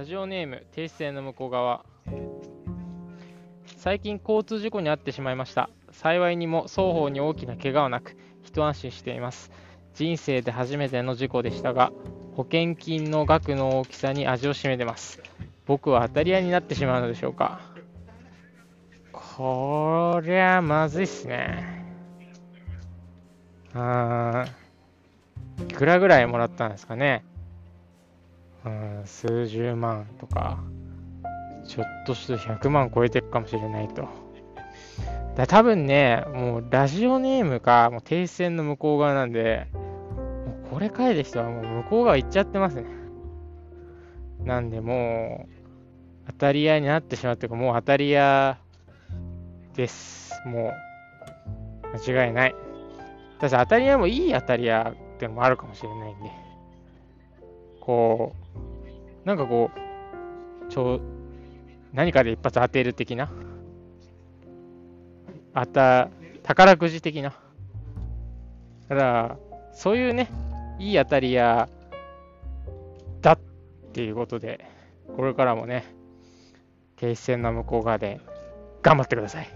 ラジオネーム、停止線の向こう側。最近交通事故に遭ってしまいました。幸いにも双方に大きな怪我はなく、一安心しています。人生で初めての事故でしたが、保険金の額の大きさに味を占めてます。僕は当たり屋になってしまうのでしょうか。こりゃまずいっすね。うん。いくらぐらいもらったんですかね。うん、数十万とか、ちょっとして100万超えてるかもしれないと。だ多分ね、もうラジオネームか、もう停止線の向こう側なんで、もうこれ書いた人はもう向こう側行っちゃってますね。なんでもう、当たり屋になってしまうというか、もう当たり屋です。もう、間違いない。ただし当たり屋もいい当たり屋ってのもあるかもしれないんで。こう、なんかこう、ちょ、何かで一発当てる的な、あった、宝くじ的な？だから、そういうね、いい当たり屋だっていうことで、これからもね、停止線の向こう側で頑張ってください。